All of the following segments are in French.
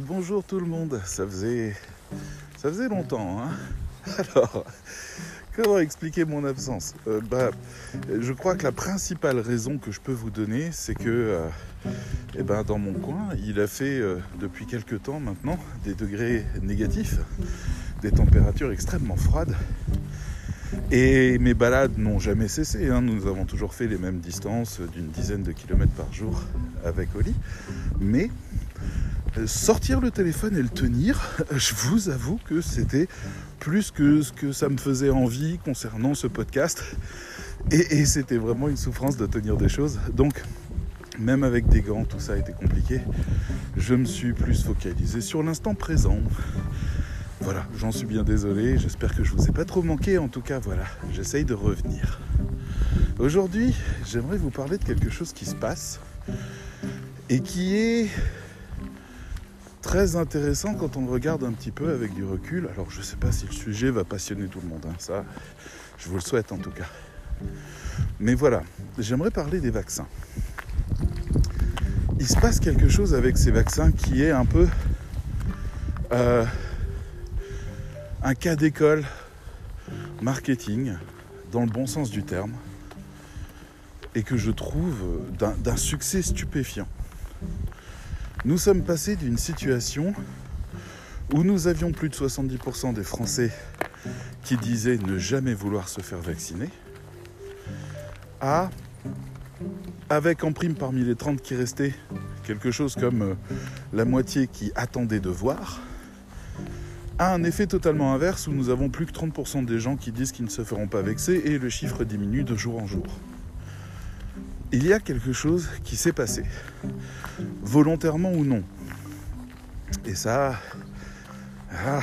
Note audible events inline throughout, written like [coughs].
Bonjour tout le monde, ça faisait, ça faisait longtemps. Hein [laughs] Alors, comment expliquer mon absence? Euh, bah, Je crois que la principale raison que je peux vous donner, c'est que euh, eh ben, dans mon coin, il a fait euh, depuis quelques temps maintenant des degrés négatifs, des températures extrêmement froides. Et mes balades n'ont jamais cessé. Hein. Nous avons toujours fait les mêmes distances d'une dizaine de kilomètres par jour avec Oli. Mais sortir le téléphone et le tenir, [laughs] je vous avoue que c'était plus que ce que ça me faisait envie concernant ce podcast. Et, c'était vraiment une souffrance de tenir des choses. Donc, même avec des gants, tout ça a été compliqué. Je me suis plus focalisé sur l'instant présent. Voilà, j'en suis bien désolé. J'espère que je vous ai pas trop manqué. En tout cas, voilà, j'essaye de revenir. Aujourd'hui, j'aimerais vous parler de quelque chose qui se passe et qui est très intéressant quand on regarde un petit peu avec du recul. Alors je ne sais pas si le sujet va passionner tout le monde, hein. ça je vous le souhaite en tout cas. Mais voilà, j'aimerais parler des vaccins. Il se passe quelque chose avec ces vaccins qui est un peu euh, un cas d'école marketing dans le bon sens du terme et que je trouve d'un succès stupéfiant nous sommes passés d'une situation où nous avions plus de 70% des Français qui disaient ne jamais vouloir se faire vacciner, à, avec en prime parmi les 30 qui restaient, quelque chose comme euh, la moitié qui attendait de voir, à un effet totalement inverse où nous avons plus que 30% des gens qui disent qu'ils ne se feront pas vexer et le chiffre diminue de jour en jour il y a quelque chose qui s'est passé, volontairement ou non. Et ça, ah,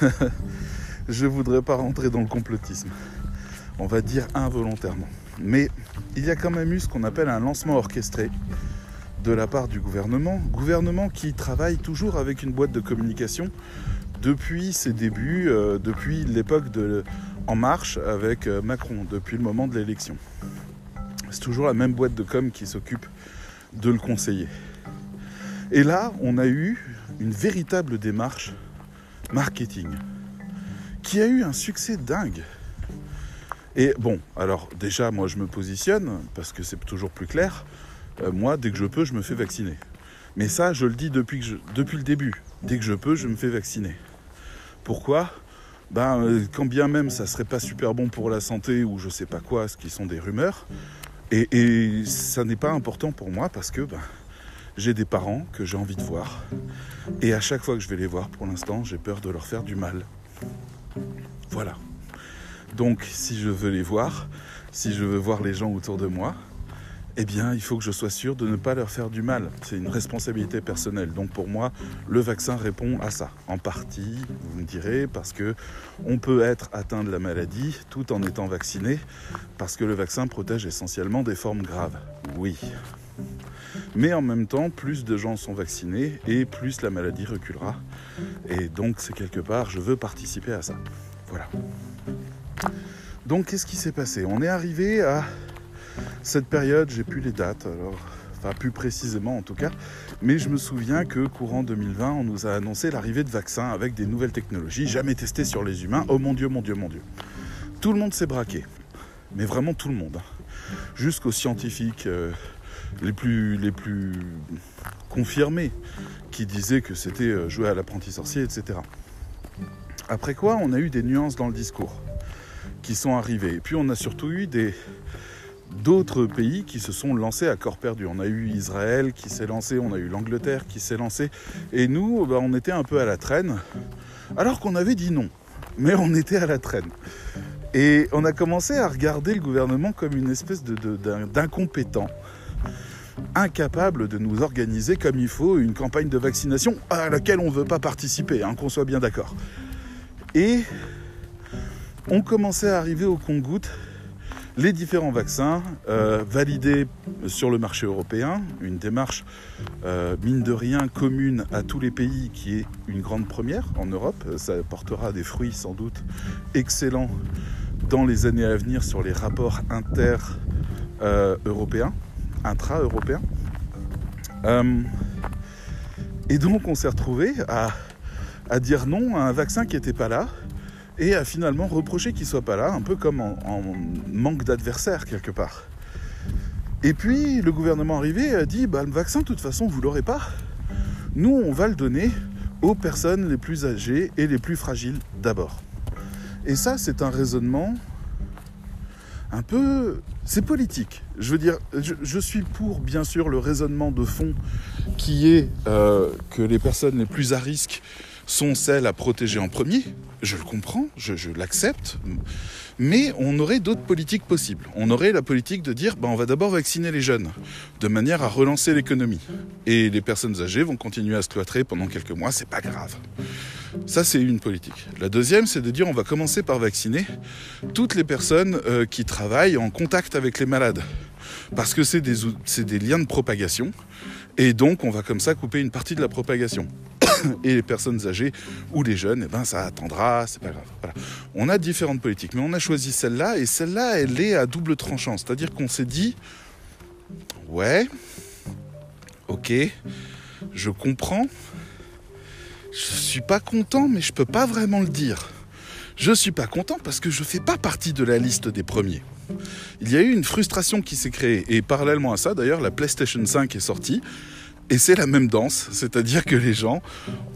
[laughs] je ne voudrais pas rentrer dans le complotisme. On va dire involontairement. Mais il y a quand même eu ce qu'on appelle un lancement orchestré de la part du gouvernement. Gouvernement qui travaille toujours avec une boîte de communication depuis ses débuts, euh, depuis l'époque de En Marche avec euh, Macron, depuis le moment de l'élection c'est toujours la même boîte de com qui s'occupe de le conseiller. Et là, on a eu une véritable démarche marketing qui a eu un succès dingue. Et bon, alors déjà, moi je me positionne parce que c'est toujours plus clair. Euh, moi, dès que je peux, je me fais vacciner. Mais ça, je le dis depuis, depuis le début. Dès que je peux, je me fais vacciner. Pourquoi? Ben, euh, quand bien même ça serait pas super bon pour la santé ou je sais pas quoi, ce qui sont des rumeurs, et, ça n'est pas important pour moi parce que ben, j'ai des parents que j'ai envie de voir. Et à chaque fois que je vais les voir, pour l'instant, j'ai peur de leur faire du mal. Voilà. Donc si je veux les voir, si je veux voir les gens autour de moi, eh bien, il faut que je sois sûr de ne pas leur faire du mal. C'est une responsabilité personnelle. Donc pour moi, le vaccin répond à ça. En partie, vous me direz, parce que on peut être atteint de la maladie tout en étant vacciné, parce que le vaccin protège essentiellement des formes graves. Oui. Mais en même temps, plus de gens sont vaccinés et plus la maladie reculera. Et donc, c'est quelque part, je veux participer à ça. Voilà. Donc, qu'est-ce qui s'est passé? On est arrivé à cette période, j'ai plus les dates, alors, enfin plus précisément en tout cas, mais je me souviens que courant 2020, on nous a annoncé l'arrivée de vaccins avec des nouvelles technologies jamais testées sur les humains. Oh mon Dieu, mon Dieu, mon Dieu. Tout le monde s'est braqué, mais vraiment tout le monde, hein. jusqu'aux scientifiques euh, les, plus, les plus confirmés qui disaient que c'était euh, jouer à l'apprenti sorcier, etc. Après quoi, on a eu des nuances dans le discours qui sont arrivées. Et puis on a surtout eu des, d'autres pays qui se sont lancés à corps perdu. On a eu Israël qui s'est lancé, on a eu l'Angleterre qui s'est lancé, et nous, bah, on était un peu à la traîne, alors qu'on avait dit non, mais on était à la traîne. Et on a commencé à regarder le gouvernement comme une espèce d'incompétent, incapable de nous organiser comme il faut une campagne de vaccination à laquelle on ne veut pas participer, hein, qu'on soit bien d'accord. Et on commençait à arriver au compte-gouttes les différents vaccins euh, validés sur le marché européen, une démarche euh, mine de rien commune à tous les pays qui est une grande première en Europe. Ça portera des fruits sans doute excellents dans les années à venir sur les rapports inter-européens, intra-européens. Euh, Et donc on s'est retrouvé à, dire non à un vaccin qui n'était pas là et à finalement reprocher qu'il soit pas là, un peu comme en, manque d'adversaire quelque part. Et puis le gouvernement arrivé a dit bah, le vaccin de toute façon vous l'aurez pas. Nous on va le donner aux personnes les plus âgées et les plus fragiles d'abord. Et ça c'est un raisonnement un peu... C'est politique. Je veux dire, je, je, suis pour bien sûr le raisonnement de fond qui est euh, que les personnes les plus à risque sont celles à protéger en premier. Je le comprends, je, l'accepte. Mais on aurait d'autres politiques possibles. On aurait la politique de dire, ben, on va d'abord vacciner les jeunes, de manière à relancer l'économie. Et les personnes âgées vont continuer à se cloîtrer pendant quelques mois, c'est pas grave. Ça, c'est une politique. La deuxième, c'est de dire on va commencer par vacciner toutes les personnes euh, qui travaillent en contact avec les malades. Parce que c'est des liens de propagation. Et donc, on va comme ça couper une partie de la propagation. [coughs] Et les personnes âgées ou les jeunes, eh ben, ça attendra, c'est pas grave. On a différentes politiques, mais on a choisi celle-là, et celle-là, elle est à double tranchant. C'est-à-dire qu'on s'est dit, ouais, ok, je comprends, je suis pas content, mais je peux pas vraiment le dire. Je suis pas content parce que je fais pas partie de la liste des premiers. Il y a eu une frustration qui s'est créée et parallèlement à ça, d'ailleurs, la PlayStation 5 est sortie et c'est la même danse, c'est-à-dire que les gens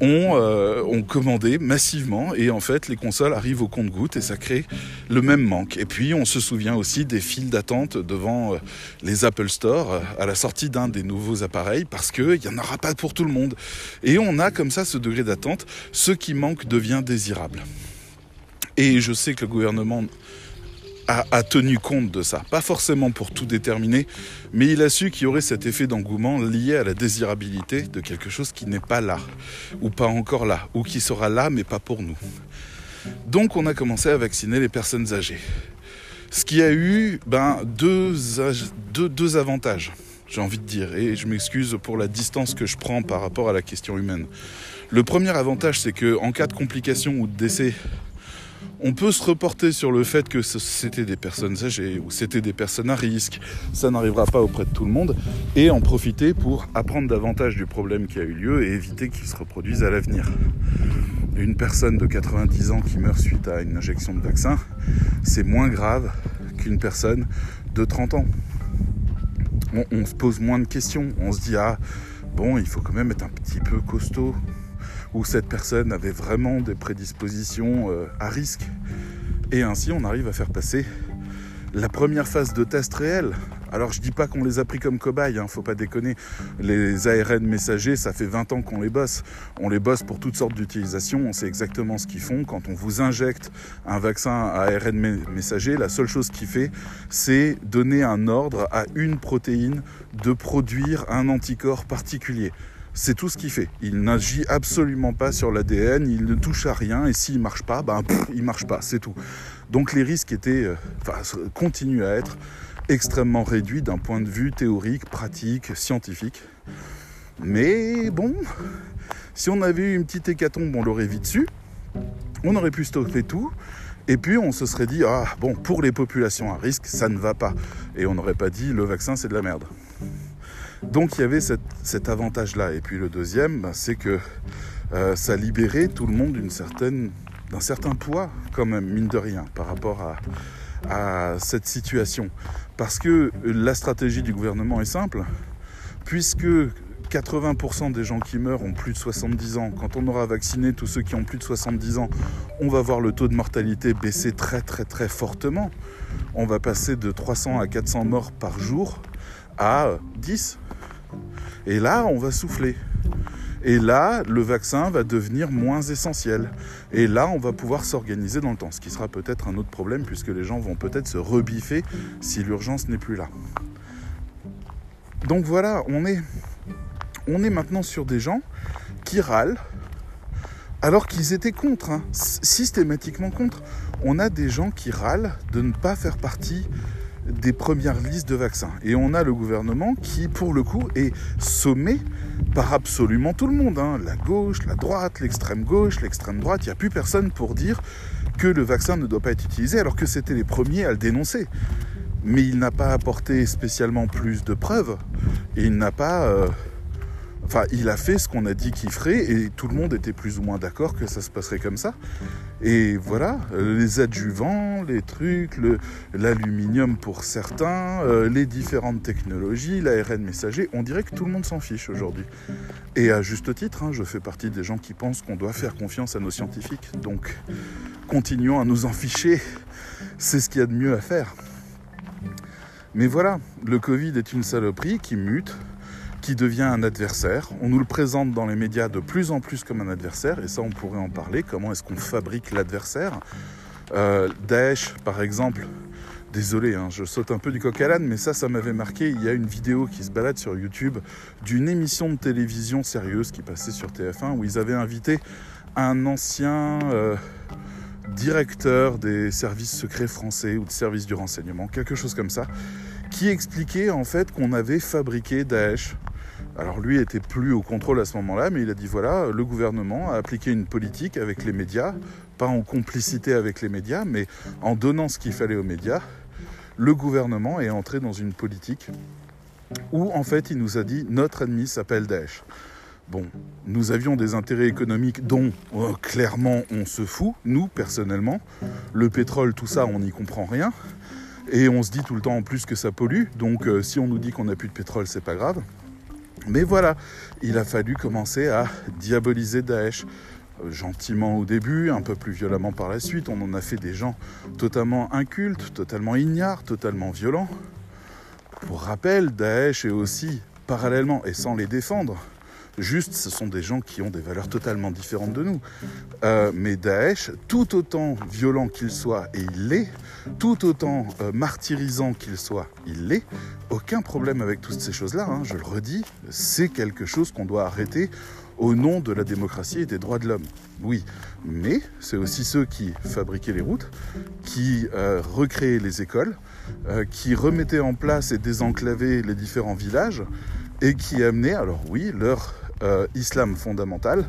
ont, euh, ont commandé massivement et en fait les consoles arrivent au compte-goutte et ça crée le même manque. Et puis on se souvient aussi des files d'attente devant euh, les Apple Store euh, à la sortie d'un des nouveaux appareils parce qu'il n'y en aura pas pour tout le monde. Et on a comme ça ce degré d'attente, ce qui manque devient désirable. Et je sais que le gouvernement a, tenu compte de ça. Pas forcément pour tout déterminer, mais il a su qu'il y aurait cet effet d'engouement lié à la désirabilité de quelque chose qui n'est pas là, ou pas encore là, ou qui sera là, mais pas pour nous. Donc on a commencé à vacciner les personnes âgées. Ce qui a eu ben, deux, avantages, j'ai envie de dire, et je m'excuse pour la distance que je prends par rapport à la question humaine. Le premier avantage, c'est que en cas de complications ou de décès on peut se reporter sur le fait que c'était des personnes âgées ou c'était des personnes à risque. Ça n'arrivera pas auprès de tout le monde et en profiter pour apprendre davantage du problème qui a eu lieu et éviter qu'il se reproduise à l'avenir. Une personne de 90 ans qui meurt suite à une injection de vaccin, c'est moins grave qu'une personne de 30 ans. On, se pose moins de questions. On se dit, ah, bon, il faut quand même être un petit peu costaud où cette personne avait vraiment des prédispositions euh, à risque. Et ainsi, on arrive à faire passer la première phase de test réel. Alors je dis pas qu'on les a pris comme cobayes, hein, faut pas déconner. Les ARN messagers, ça fait 20 ans qu'on les bosse. On les bosse pour toutes sortes d'utilisations, on sait exactement ce qu'ils font. Quand on vous injecte un vaccin ARN messager, la seule chose qu'il fait, c'est donner un ordre à une protéine de produire un anticorps particulier. C'est tout ce qu'il fait. Il n'agit absolument pas sur l'ADN, il ne touche à rien, et s'il marche pas, ben pff, il marche pas, c'est tout. Donc les risques étaient, euh, enfin, continuent à être extrêmement réduits d'un point de vue théorique, pratique, scientifique. Mais bon, si on avait eu une petite hécatombe, on l'aurait vite su. On aurait pu stopper tout. Et puis on se serait dit, ah bon, pour les populations à risque, ça ne va pas. Et on n'aurait pas dit, le vaccin, c'est de la merde. Donc il y avait cet avantage-là. Et puis le deuxième, bah, c'est que euh, ça libérait tout le monde d'un certain poids, quand même, mine de rien, par rapport à, à cette situation. Parce que la stratégie du gouvernement est simple, puisque 80% des gens qui meurent ont plus de 70 ans. Quand on aura vacciné tous ceux qui ont plus de 70 ans, on va voir le taux de mortalité baisser très très très fortement. On va passer de 300 à 400 morts par jour à 10. Et là, on va souffler. Et là, le vaccin va devenir moins essentiel. Et là, on va pouvoir s'organiser dans le temps, ce qui sera peut-être un autre problème puisque les gens vont peut-être se rebiffer si l'urgence n'est plus là. Donc voilà, on est, maintenant sur des gens qui râlent alors qu'ils étaient contre, hein, systématiquement contre. On a des gens qui râlent de ne pas faire partie des premières listes de vaccins. Et on a le gouvernement qui, pour le coup, est sommé par absolument tout le monde. Hein. La gauche, la droite, l'extrême gauche, l'extrême droite. Il n'y a plus personne pour dire que le vaccin ne doit pas être utilisé, alors que c'était les premiers à le dénoncer. Mais il n'a pas apporté spécialement plus de preuves. Et il n'a pas... Euh, Enfin, il a fait ce qu'on a dit qu'il ferait et tout le monde était plus ou moins d'accord que ça se passerait comme ça. Et voilà, euh, les adjuvants, les trucs, l'aluminium pour certains, euh, les différentes technologies, l'ARN messager, on dirait que tout le monde s'en fiche aujourd'hui. Et à juste titre, hein, je fais partie des gens qui pensent qu'on doit faire confiance à nos scientifiques. Donc, continuons à nous en ficher. C'est ce qu'il y a de mieux à faire. Mais voilà, le Covid est une saloperie qui mute, qui devient un adversaire. On nous le présente dans les médias de plus en plus comme un adversaire, et ça on pourrait en parler. Comment est-ce qu'on fabrique l'adversaire? Euh, Daesh, par exemple, désolé, hein, je saute un peu du coq à l'âne, mais ça, ça m'avait marqué. Il y a une vidéo qui se balade sur YouTube d'une émission de télévision sérieuse qui passait sur TF1 où ils avaient invité un ancien euh, directeur des services secrets français ou de services du renseignement, quelque chose comme ça, qui expliquait en fait qu'on avait fabriqué Daesh alors lui était plus au contrôle à ce moment-là, mais il a dit voilà, le gouvernement a appliqué une politique avec les médias, pas en complicité avec les médias, mais en donnant ce qu'il fallait aux médias. Le gouvernement est entré dans une politique où en fait il nous a dit notre ennemi s'appelle Daesh. Bon, nous avions des intérêts économiques dont euh, clairement on se fout, nous personnellement. Le pétrole, tout ça, on n'y comprend rien. Et on se dit tout le temps en plus que ça pollue. Donc euh, si on nous dit qu'on n'a plus de pétrole, c'est pas grave. Mais voilà, il a fallu commencer à diaboliser Daesh euh, gentiment au début, un peu plus violemment par la suite. On en a fait des gens totalement incultes, totalement ignares, totalement violents. Pour rappel, Daesh est aussi, parallèlement et sans les défendre, Juste, ce sont des gens qui ont des valeurs totalement différentes de nous. Euh, mais Daesh, tout autant violent qu'il soit, et il l'est, tout autant euh, martyrisant qu'il soit, il l'est, aucun problème avec toutes ces choses-là, hein, je le redis, c'est quelque chose qu'on doit arrêter au nom de la démocratie et des droits de l'homme. Oui, mais c'est aussi ceux qui fabriquaient les routes, qui euh, recréaient les écoles, qui remettaient en place et désenclavaient les différents villages, et qui amenaient, alors oui, leur euh, islam fondamental,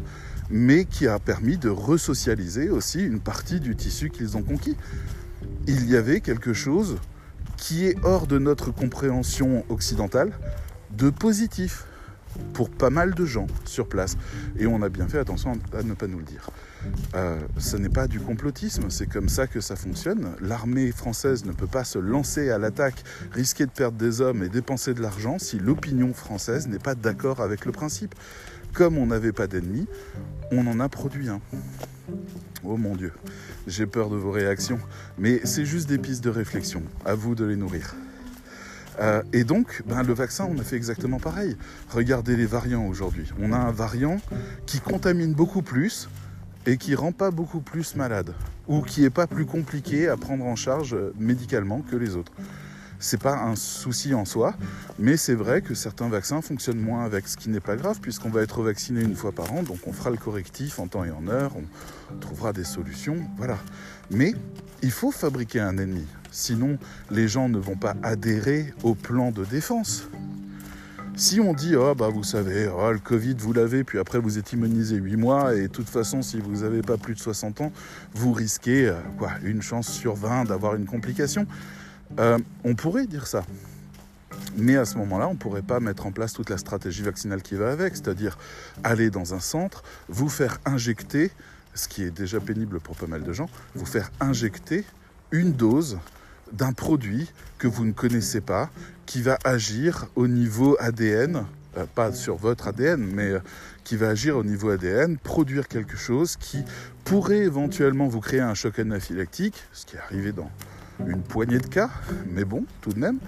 mais qui a permis de resocialiser aussi une partie du tissu qu'ils ont conquis. Il y avait quelque chose qui est hors de notre compréhension occidentale de positif pour pas mal de gens sur place. Et on a bien fait attention à ne pas nous le dire. Euh, ce n'est pas du complotisme, c'est comme ça que ça fonctionne. L'armée française ne peut pas se lancer à l'attaque, risquer de perdre des hommes et dépenser de l'argent si l'opinion française n'est pas d'accord avec le principe. Comme on n'avait pas d'ennemis, on en a produit un. Oh mon Dieu, j'ai peur de vos réactions, mais c'est juste des pistes de réflexion. À vous de les nourrir. Euh, et donc, ben, le vaccin, on a fait exactement pareil. Regardez les variants aujourd'hui. On a un variant qui contamine beaucoup plus, et qui rend pas beaucoup plus malade ou qui est pas plus compliqué à prendre en charge euh, médicalement que les autres. C'est pas un souci en soi, mais c'est vrai que certains vaccins fonctionnent moins avec, ce qui n'est pas grave puisqu'on va être vacciné une fois par an, donc on fera le correctif en temps et en heure, on trouvera des solutions, voilà. Mais il faut fabriquer un ennemi, sinon les gens ne vont pas adhérer au plan de défense. Si on dit, oh bah vous savez, oh, le Covid vous l'avez, puis après vous êtes immunisé 8 mois, et de toute façon, si vous n'avez pas plus de 60 ans, vous risquez euh, quoi, une chance sur 20 d'avoir une complication. Euh, on pourrait dire ça. Mais à ce moment-là, on ne pourrait pas mettre en place toute la stratégie vaccinale qui va avec, c'est-à-dire aller dans un centre, vous faire injecter, ce qui est déjà pénible pour pas mal de gens, vous faire injecter une dose d'un produit que vous ne connaissez pas, qui va agir au niveau ADN, euh, pas sur votre ADN, mais euh, qui va agir au niveau ADN, produire quelque chose qui pourrait éventuellement vous créer un choc anaphylactique, ce qui est arrivé dans une poignée de cas, mais bon, tout de même.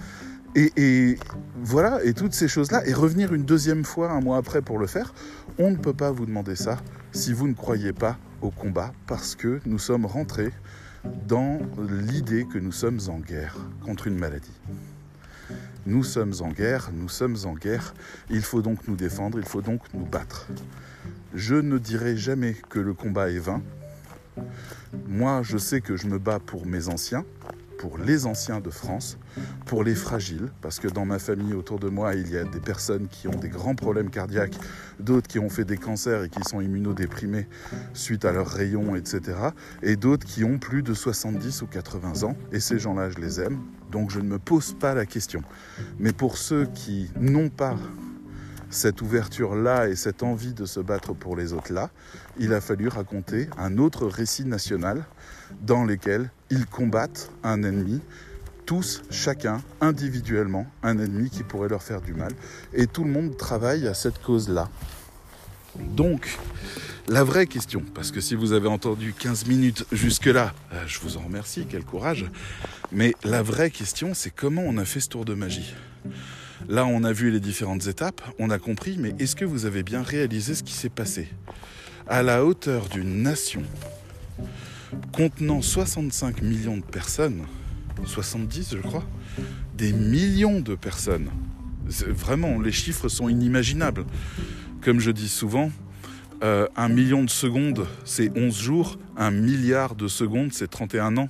Et, et, voilà, et toutes ces choses-là, et revenir une deuxième fois un mois après pour le faire, on ne peut pas vous demander ça si vous ne croyez pas au combat, parce que nous sommes rentrés dans l'idée que nous sommes en guerre contre une maladie. Nous sommes en guerre, nous sommes en guerre, il faut donc nous défendre, il faut donc nous battre. Je ne dirai jamais que le combat est vain. Moi, je sais que je me bats pour mes anciens, pour les anciens de France, pour les fragiles, parce que dans ma famille autour de moi, il y a des personnes qui ont des grands problèmes cardiaques, d'autres qui ont fait des cancers et qui sont immunodéprimés suite à leurs rayons, etc. Et d'autres qui ont plus de 70 ou 80 ans, et ces gens-là, je les aime, donc je ne me pose pas la question. Mais pour ceux qui n'ont pas cette ouverture-là et cette envie de se battre pour les autres-là, il a fallu raconter un autre récit national dans lequel ils combattent un ennemi, tous, chacun, individuellement, un ennemi qui pourrait leur faire du mal. Et tout le monde travaille à cette cause-là. Donc, la vraie question, parce que si vous avez entendu 15 minutes jusque-là, euh, je vous en remercie, quel courage, mais la vraie question, c'est comment on a fait ce tour de magie? Là, on a vu les différentes étapes, on a compris, mais est-ce que vous avez bien réalisé ce qui s'est passé À la hauteur d'une nation contenant 65 millions de personnes, 70 je crois, des millions de personnes? Vraiment, les chiffres sont inimaginables. Comme je dis souvent, euh, un million de secondes, c'est 11 jours. Un milliard de secondes, c'est 31 ans.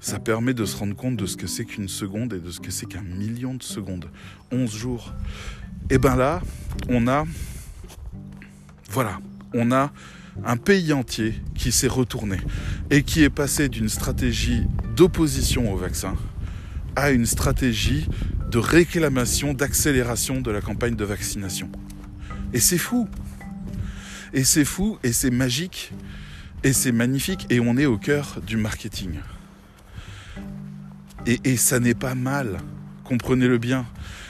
Ça permet de se rendre compte de ce que c'est qu'une seconde et de ce que c'est qu'un million de secondes. 11 jours. Et bien là, on a... Voilà, on a un pays entier qui s'est retourné et qui est passé d'une stratégie d'opposition au vaccin à une stratégie de réclamation, d'accélération de la campagne de vaccination. Et c'est fou. Et c'est fou, et c'est magique, et c'est magnifique, et on est au cœur du marketing. Et, ça n'est pas mal, comprenez-le bien.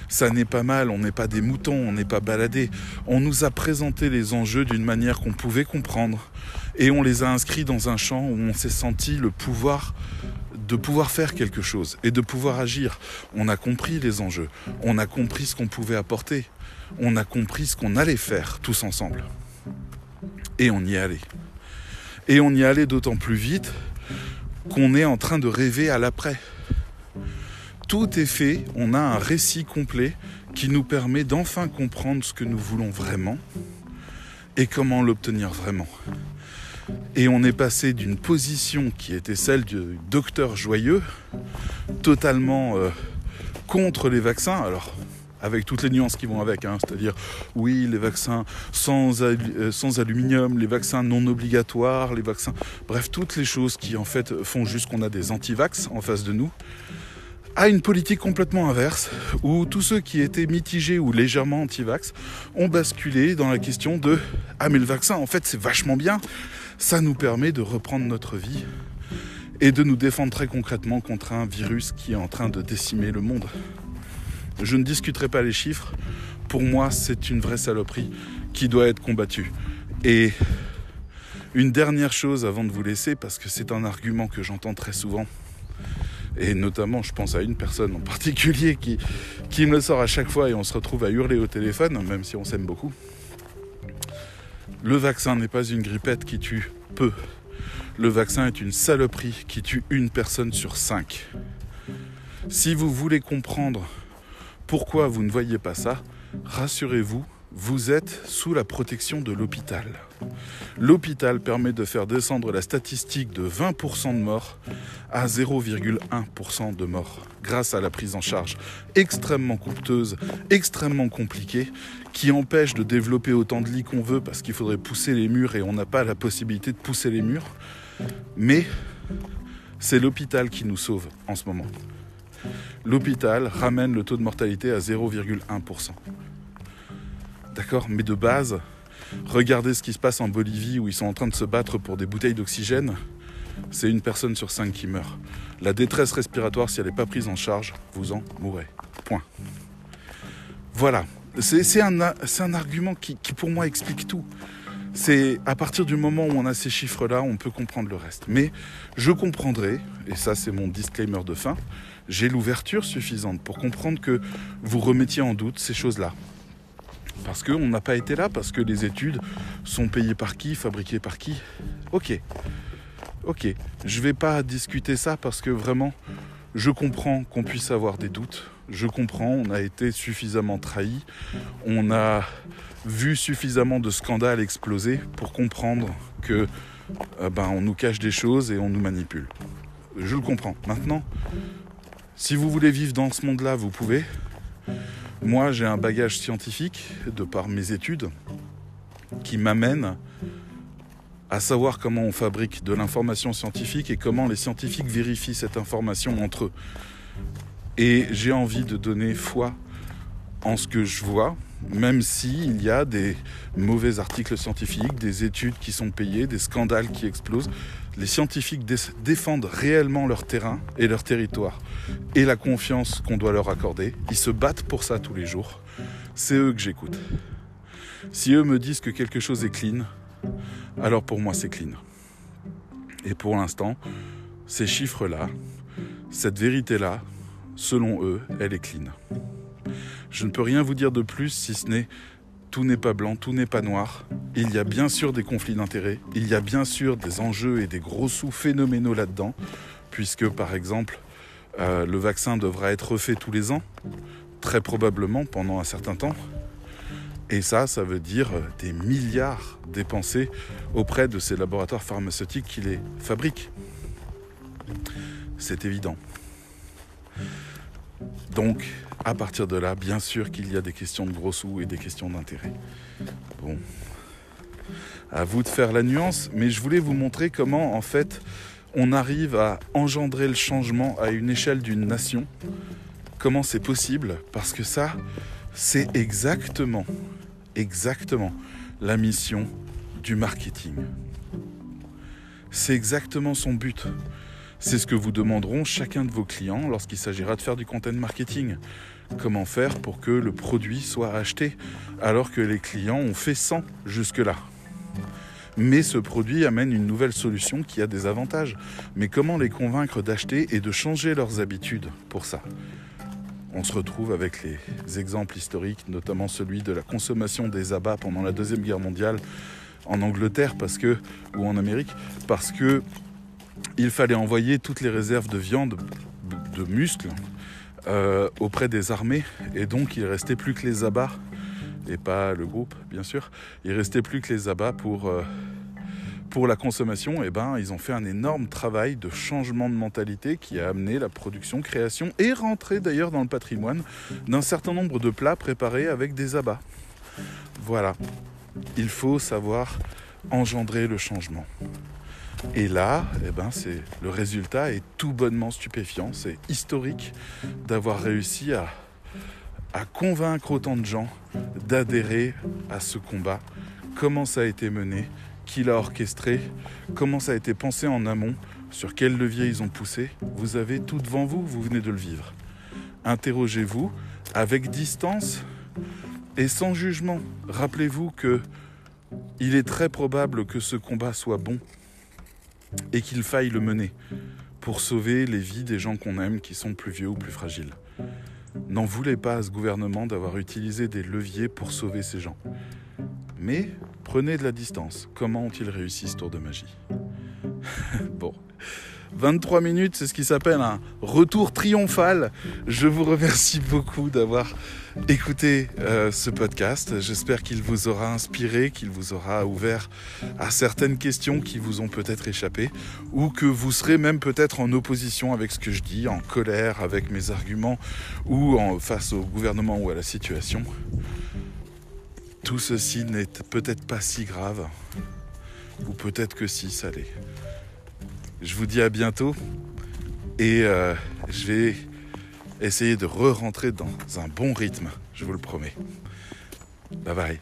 Ça n'est pas mal, on n'est pas des moutons, on n'est pas baladés. On nous a présenté les enjeux d'une manière qu'on pouvait comprendre, et on les a inscrits dans un champ où on s'est senti le pouvoir de pouvoir faire quelque chose et de pouvoir agir. On a compris les enjeux, on a compris ce qu'on pouvait apporter, on a compris ce qu'on allait faire tous ensemble. Et on y allait. Et on y allait d'autant plus vite qu'on est en train de rêver à l'après. Tout est fait, on a un récit complet qui nous permet d'enfin comprendre ce que nous voulons vraiment et comment l'obtenir vraiment. Et on est passé d'une position qui était celle du docteur joyeux, totalement euh, contre les vaccins. Alors, avec toutes les nuances qui vont avec, hein. c'est-à-dire oui, les vaccins sans, euh, sans aluminium, les vaccins non obligatoires, les vaccins, bref, toutes les choses qui en fait font juste qu'on a des anti-vax en face de nous, à une politique complètement inverse, où tous ceux qui étaient mitigés ou légèrement anti-vax ont basculé dans la question de ah mais le vaccin en fait c'est vachement bien, ça nous permet de reprendre notre vie et de nous défendre très concrètement contre un virus qui est en train de décimer le monde. Je ne discuterai pas les chiffres. Pour moi, c'est une vraie saloperie qui doit être combattue. Et une dernière chose avant de vous laisser, parce que c'est un argument que j'entends très souvent, et notamment je pense à une personne en particulier qui, me le sort à chaque fois et on se retrouve à hurler au téléphone, même si on s'aime beaucoup. Le vaccin n'est pas une grippette qui tue peu. Le vaccin est une saloperie qui tue une personne sur cinq. Si vous voulez comprendre pourquoi vous ne voyez pas ça Rassurez-vous, vous êtes sous la protection de l'hôpital. L'hôpital permet de faire descendre la statistique de 20% de morts à 0,1% de morts grâce à la prise en charge extrêmement coûteuse, extrêmement compliquée, qui empêche de développer autant de lits qu'on veut parce qu'il faudrait pousser les murs et on n'a pas la possibilité de pousser les murs. Mais c'est l'hôpital qui nous sauve en ce moment l'hôpital ramène le taux de mortalité à 0,1%. D'accord Mais de base, regardez ce qui se passe en Bolivie où ils sont en train de se battre pour des bouteilles d'oxygène. C'est une personne sur cinq qui meurt. La détresse respiratoire, si elle n'est pas prise en charge, vous en mourrez. Point. Voilà. C'est un, argument qui, qui, pour moi, explique tout. C'est à partir du moment où on a ces chiffres-là, on peut comprendre le reste. Mais je comprendrai, et ça c'est mon disclaimer de fin, j'ai l'ouverture suffisante pour comprendre que vous remettiez en doute ces choses-là. Parce qu'on n'a pas été là, parce que les études sont payées par qui, fabriquées par qui. Ok, ok, je ne vais pas discuter ça parce que vraiment, je comprends qu'on puisse avoir des doutes. Je comprends, on a été suffisamment trahi, on a vu suffisamment de scandales exploser pour comprendre que euh, ben, on nous cache des choses et on nous manipule. Je le comprends. Maintenant, si vous voulez vivre dans ce monde-là, vous pouvez. Moi, j'ai un bagage scientifique de par mes études qui m'amène à savoir comment on fabrique de l'information scientifique et comment les scientifiques vérifient cette information entre eux. Et j'ai envie de donner foi en ce que je vois, même s'il y a des mauvais articles scientifiques, des études qui sont payées, des scandales qui explosent, les scientifiques défendent réellement leur terrain et leur territoire et la confiance qu'on doit leur accorder. Ils se battent pour ça tous les jours. C'est eux que j'écoute. Si eux me disent que quelque chose est clean, alors pour moi c'est clean. Et pour l'instant, ces chiffres-là, cette vérité-là, selon eux, elle est clean. Je ne peux rien vous dire de plus si ce n'est tout n'est pas blanc, tout n'est pas noir. Il y a bien sûr des conflits d'intérêts, il y a bien sûr des enjeux et des gros sous phénoménaux là-dedans, puisque par exemple, euh, le vaccin devra être refait tous les ans, très probablement pendant un certain temps. Et ça, ça veut dire des milliards dépensés auprès de ces laboratoires pharmaceutiques qui les fabriquent. C'est évident. Donc, à partir de là, bien sûr qu'il y a des questions de gros sous et des questions d'intérêt. Bon, à vous de faire la nuance, mais je voulais vous montrer comment, en fait, on arrive à engendrer le changement à une échelle d'une nation. Comment c'est possible? Parce que ça, c'est exactement, exactement la mission du marketing. C'est exactement son but. C'est ce que vous demanderont chacun de vos clients lorsqu'il s'agira de faire du content marketing. Comment faire pour que le produit soit acheté alors que les clients ont fait 100 jusque-là? Mais ce produit amène une nouvelle solution qui a des avantages. Mais comment les convaincre d'acheter et de changer leurs habitudes pour ça? On se retrouve avec les exemples historiques, notamment celui de la consommation des abats pendant la Deuxième Guerre mondiale en Angleterre ou en Amérique, parce que il fallait envoyer toutes les réserves de viande, de muscles, euh, auprès des armées, et donc il restait plus que les abats, et pas le groupe bien sûr, il restait plus que les abats pour, euh, pour la consommation, et ben ils ont fait un énorme travail de changement de mentalité qui a amené la production, création et rentrée d'ailleurs dans le patrimoine d'un certain nombre de plats préparés avec des abats. Voilà, il faut savoir engendrer le changement. Et là, eh ben, c'est, le résultat est tout bonnement stupéfiant. C'est historique d'avoir réussi à, convaincre autant de gens d'adhérer à ce combat. Comment ça a été mené, qui l'a orchestré, comment ça a été pensé en amont, sur quel levier ils ont poussé? Vous avez tout devant vous, vous venez de le vivre. Interrogez-vous avec distance et sans jugement. Rappelez-vous que il est très probable que ce combat soit bon et qu'il faille le mener pour sauver les vies des gens qu'on aime qui sont plus vieux ou plus fragiles. N'en voulez pas à ce gouvernement d'avoir utilisé des leviers pour sauver ces gens. Mais prenez de la distance. Comment ont-ils réussi ce tour de magie? [laughs] Bon. 23 minutes, c'est ce qui s'appelle un retour triomphal. Je vous remercie beaucoup d'avoir écouté euh, ce podcast. J'espère qu'il vous aura inspiré, qu'il vous aura ouvert à certaines questions qui vous ont peut-être échappé, ou que vous serez même peut-être en opposition avec ce que je dis, en colère avec mes arguments, ou en face au gouvernement ou à la situation. Tout ceci n'est peut-être pas si grave, ou peut-être que si, ça l'est. Je vous dis à bientôt et euh, je vais essayer de re-rentrer dans un bon rythme, je vous le promets. Bye bye.